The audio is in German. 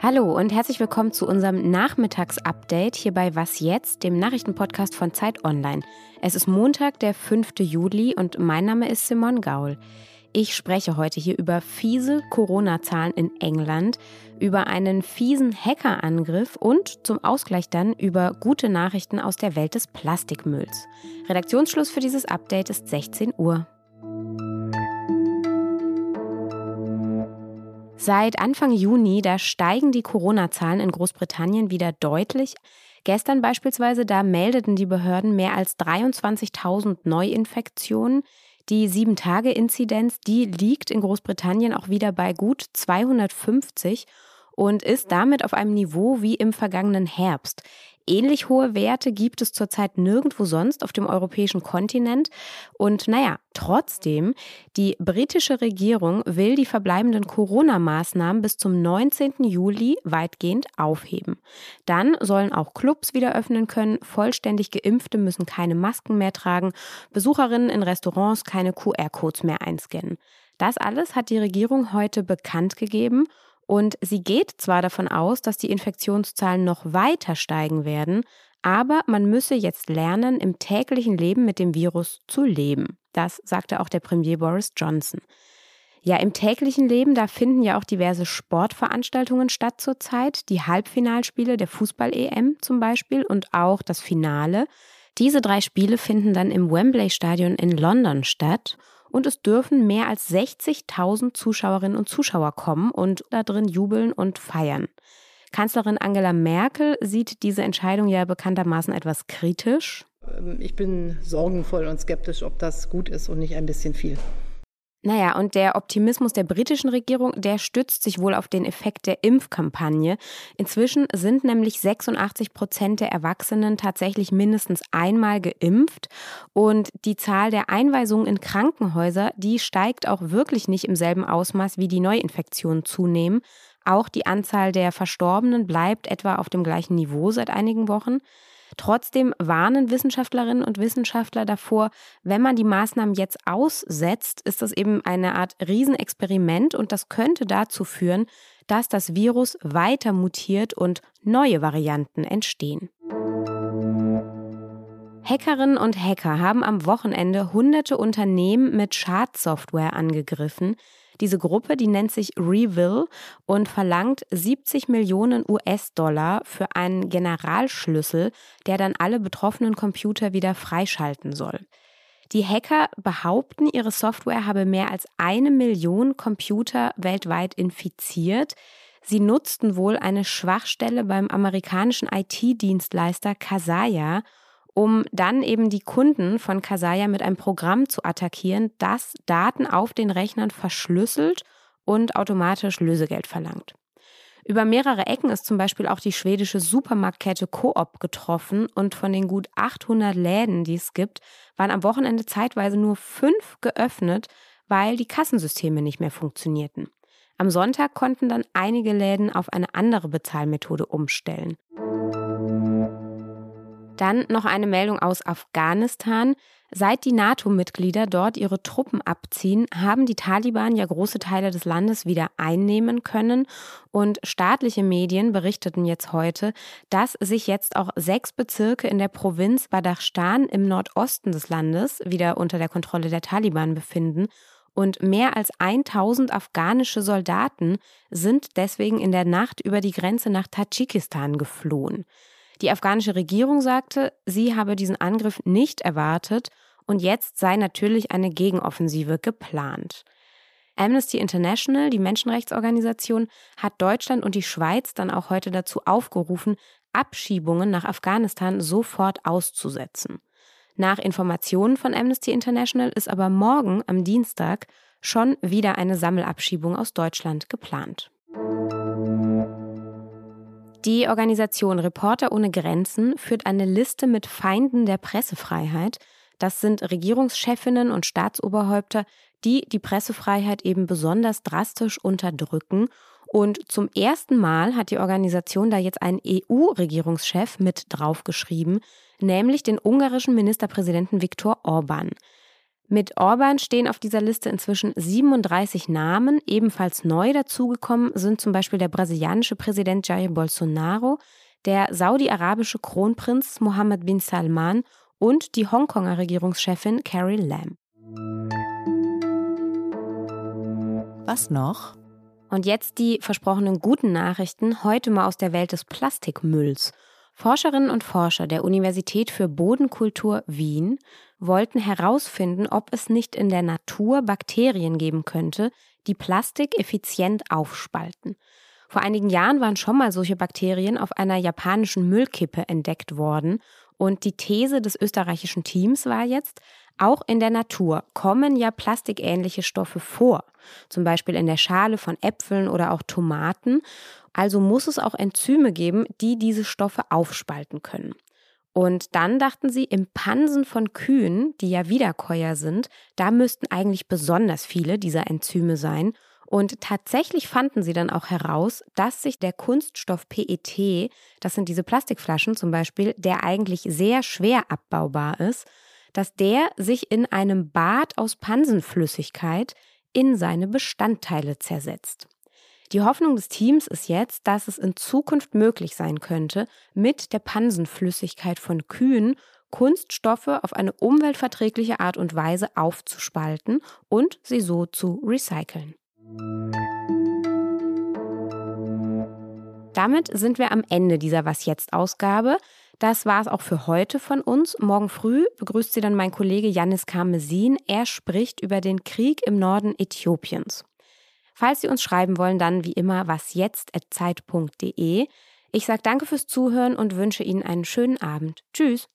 Hallo und herzlich willkommen zu unserem Nachmittagsupdate hier bei Was jetzt, dem Nachrichtenpodcast von Zeit Online. Es ist Montag, der 5. Juli und mein Name ist Simon Gaul. Ich spreche heute hier über fiese Corona-Zahlen in England, über einen fiesen Hackerangriff und zum Ausgleich dann über gute Nachrichten aus der Welt des Plastikmülls. Redaktionsschluss für dieses Update ist 16 Uhr. Seit Anfang Juni, da steigen die Corona-Zahlen in Großbritannien wieder deutlich. Gestern beispielsweise, da meldeten die Behörden mehr als 23.000 Neuinfektionen. Die 7-Tage-Inzidenz, die liegt in Großbritannien auch wieder bei gut 250 und ist damit auf einem Niveau wie im vergangenen Herbst. Ähnlich hohe Werte gibt es zurzeit nirgendwo sonst auf dem europäischen Kontinent. Und naja, trotzdem, die britische Regierung will die verbleibenden Corona-Maßnahmen bis zum 19. Juli weitgehend aufheben. Dann sollen auch Clubs wieder öffnen können, vollständig geimpfte müssen keine Masken mehr tragen, Besucherinnen in Restaurants keine QR-Codes mehr einscannen. Das alles hat die Regierung heute bekannt gegeben und sie geht zwar davon aus, dass die Infektionszahlen noch weiter steigen werden, aber man müsse jetzt lernen, im täglichen Leben mit dem Virus zu leben. Das sagte auch der Premier Boris Johnson. Ja, im täglichen Leben, da finden ja auch diverse Sportveranstaltungen statt zurzeit. Die Halbfinalspiele der Fußball-EM zum Beispiel und auch das Finale. Diese drei Spiele finden dann im Wembley Stadion in London statt und es dürfen mehr als 60.000 Zuschauerinnen und Zuschauer kommen und da drin jubeln und feiern. Kanzlerin Angela Merkel sieht diese Entscheidung ja bekanntermaßen etwas kritisch. Ähm, ich bin sorgenvoll und skeptisch, ob das gut ist und nicht ein bisschen viel. Naja, und der Optimismus der britischen Regierung, der stützt sich wohl auf den Effekt der Impfkampagne. Inzwischen sind nämlich 86 Prozent der Erwachsenen tatsächlich mindestens einmal geimpft. Und die Zahl der Einweisungen in Krankenhäuser, die steigt auch wirklich nicht im selben Ausmaß, wie die Neuinfektionen zunehmen. Auch die Anzahl der Verstorbenen bleibt etwa auf dem gleichen Niveau seit einigen Wochen. Trotzdem warnen Wissenschaftlerinnen und Wissenschaftler davor, wenn man die Maßnahmen jetzt aussetzt, ist das eben eine Art Riesenexperiment und das könnte dazu führen, dass das Virus weiter mutiert und neue Varianten entstehen. Hackerinnen und Hacker haben am Wochenende hunderte Unternehmen mit Schadsoftware angegriffen, diese Gruppe, die nennt sich Reveal und verlangt 70 Millionen US-Dollar für einen Generalschlüssel, der dann alle betroffenen Computer wieder freischalten soll. Die Hacker behaupten, ihre Software habe mehr als eine Million Computer weltweit infiziert. Sie nutzten wohl eine Schwachstelle beim amerikanischen IT-Dienstleister Kasaya um dann eben die Kunden von Kasaya mit einem Programm zu attackieren, das Daten auf den Rechnern verschlüsselt und automatisch Lösegeld verlangt. Über mehrere Ecken ist zum Beispiel auch die schwedische Supermarktkette Coop getroffen und von den gut 800 Läden, die es gibt, waren am Wochenende zeitweise nur fünf geöffnet, weil die Kassensysteme nicht mehr funktionierten. Am Sonntag konnten dann einige Läden auf eine andere Bezahlmethode umstellen. Dann noch eine Meldung aus Afghanistan. Seit die NATO-Mitglieder dort ihre Truppen abziehen, haben die Taliban ja große Teile des Landes wieder einnehmen können. Und staatliche Medien berichteten jetzt heute, dass sich jetzt auch sechs Bezirke in der Provinz Badachstan im Nordosten des Landes wieder unter der Kontrolle der Taliban befinden. Und mehr als 1000 afghanische Soldaten sind deswegen in der Nacht über die Grenze nach Tadschikistan geflohen. Die afghanische Regierung sagte, sie habe diesen Angriff nicht erwartet und jetzt sei natürlich eine Gegenoffensive geplant. Amnesty International, die Menschenrechtsorganisation, hat Deutschland und die Schweiz dann auch heute dazu aufgerufen, Abschiebungen nach Afghanistan sofort auszusetzen. Nach Informationen von Amnesty International ist aber morgen am Dienstag schon wieder eine Sammelabschiebung aus Deutschland geplant. Die Organisation Reporter ohne Grenzen führt eine Liste mit Feinden der Pressefreiheit. Das sind Regierungschefinnen und Staatsoberhäupter, die die Pressefreiheit eben besonders drastisch unterdrücken. Und zum ersten Mal hat die Organisation da jetzt einen EU-Regierungschef mit draufgeschrieben, nämlich den ungarischen Ministerpräsidenten Viktor Orban. Mit Orban stehen auf dieser Liste inzwischen 37 Namen. Ebenfalls neu dazugekommen sind zum Beispiel der brasilianische Präsident Jair Bolsonaro, der saudi-arabische Kronprinz Mohammed bin Salman und die Hongkonger Regierungschefin Carrie Lam. Was noch? Und jetzt die versprochenen guten Nachrichten, heute mal aus der Welt des Plastikmülls. Forscherinnen und Forscher der Universität für Bodenkultur Wien wollten herausfinden, ob es nicht in der Natur Bakterien geben könnte, die Plastik effizient aufspalten. Vor einigen Jahren waren schon mal solche Bakterien auf einer japanischen Müllkippe entdeckt worden und die These des österreichischen Teams war jetzt, auch in der Natur kommen ja plastikähnliche Stoffe vor, zum Beispiel in der Schale von Äpfeln oder auch Tomaten. Also muss es auch Enzyme geben, die diese Stoffe aufspalten können. Und dann dachten sie, im Pansen von Kühen, die ja Wiederkäuer sind, da müssten eigentlich besonders viele dieser Enzyme sein. Und tatsächlich fanden sie dann auch heraus, dass sich der Kunststoff PET, das sind diese Plastikflaschen zum Beispiel, der eigentlich sehr schwer abbaubar ist, dass der sich in einem Bad aus Pansenflüssigkeit in seine Bestandteile zersetzt. Die Hoffnung des Teams ist jetzt, dass es in Zukunft möglich sein könnte, mit der Pansenflüssigkeit von Kühen Kunststoffe auf eine umweltverträgliche Art und Weise aufzuspalten und sie so zu recyceln. Damit sind wir am Ende dieser Was jetzt Ausgabe. Das war es auch für heute von uns. Morgen früh begrüßt Sie dann mein Kollege Janis Karmesin. Er spricht über den Krieg im Norden Äthiopiens. Falls Sie uns schreiben wollen, dann wie immer wasjetzt.zeit.de. Ich sage danke fürs Zuhören und wünsche Ihnen einen schönen Abend. Tschüss.